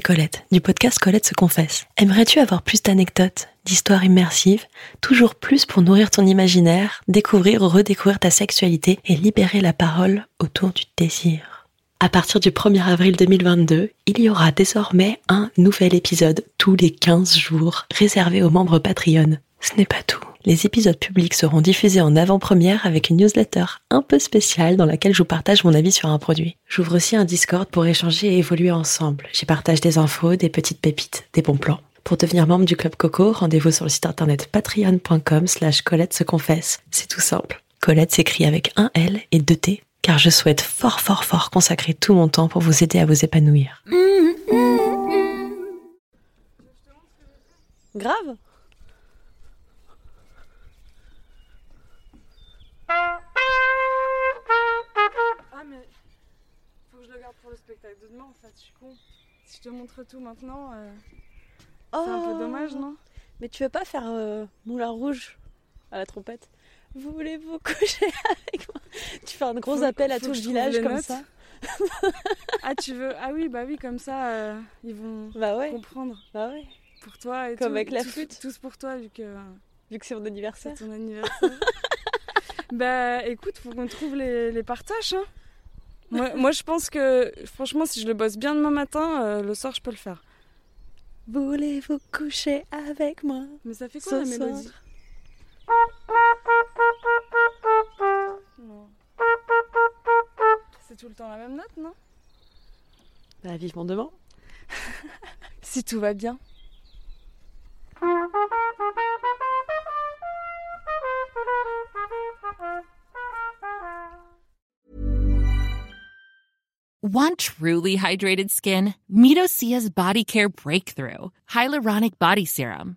Colette, du podcast Colette se confesse. Aimerais-tu avoir plus d'anecdotes, d'histoires immersives, toujours plus pour nourrir ton imaginaire, découvrir ou redécouvrir ta sexualité et libérer la parole autour du désir? À partir du 1er avril 2022, il y aura désormais un nouvel épisode tous les 15 jours réservé aux membres Patreon. Ce n'est pas tout. Les épisodes publics seront diffusés en avant-première avec une newsletter un peu spéciale dans laquelle je vous partage mon avis sur un produit. J'ouvre aussi un Discord pour échanger et évoluer ensemble. J'y partage des infos, des petites pépites, des bons plans. Pour devenir membre du Club Coco, rendez-vous sur le site internet patreon.com slash Colette se confesse. C'est tout simple. Colette s'écrit avec un L et deux T, car je souhaite fort fort fort consacrer tout mon temps pour vous aider à vous épanouir. Grave. Ah mais faut que je le garde pour le spectacle de demain en fait, je suis con. Si je te montre tout maintenant, euh, c'est un peu dommage non? Mais tu veux pas faire euh, Moulin Rouge à la trompette? Voulez-vous coucher avec moi? Tu fais un gros Faut- appel à tout le village comme notes. ça Ah tu veux Ah oui bah oui comme ça euh, ils vont Bah ouais, comprendre bah ouais. pour toi et Comme tout, avec la tous- flûte. Tous pour toi vu que Vu que c'est mon c'est anniversaire. ton anniversaire. bah écoute, faut qu'on trouve les, les partages. hein. Moi, moi je pense que franchement si je le bosse bien demain matin, euh, le soir je peux le faire. Voulez-vous coucher avec moi Mais ça fait quoi la mélodie? C'est tout le temps la même note, non? Bah vivement demain. Si tout va bien. Want truly hydrated skin? Meet Osea's Body Care Breakthrough Hyaluronic Body Serum.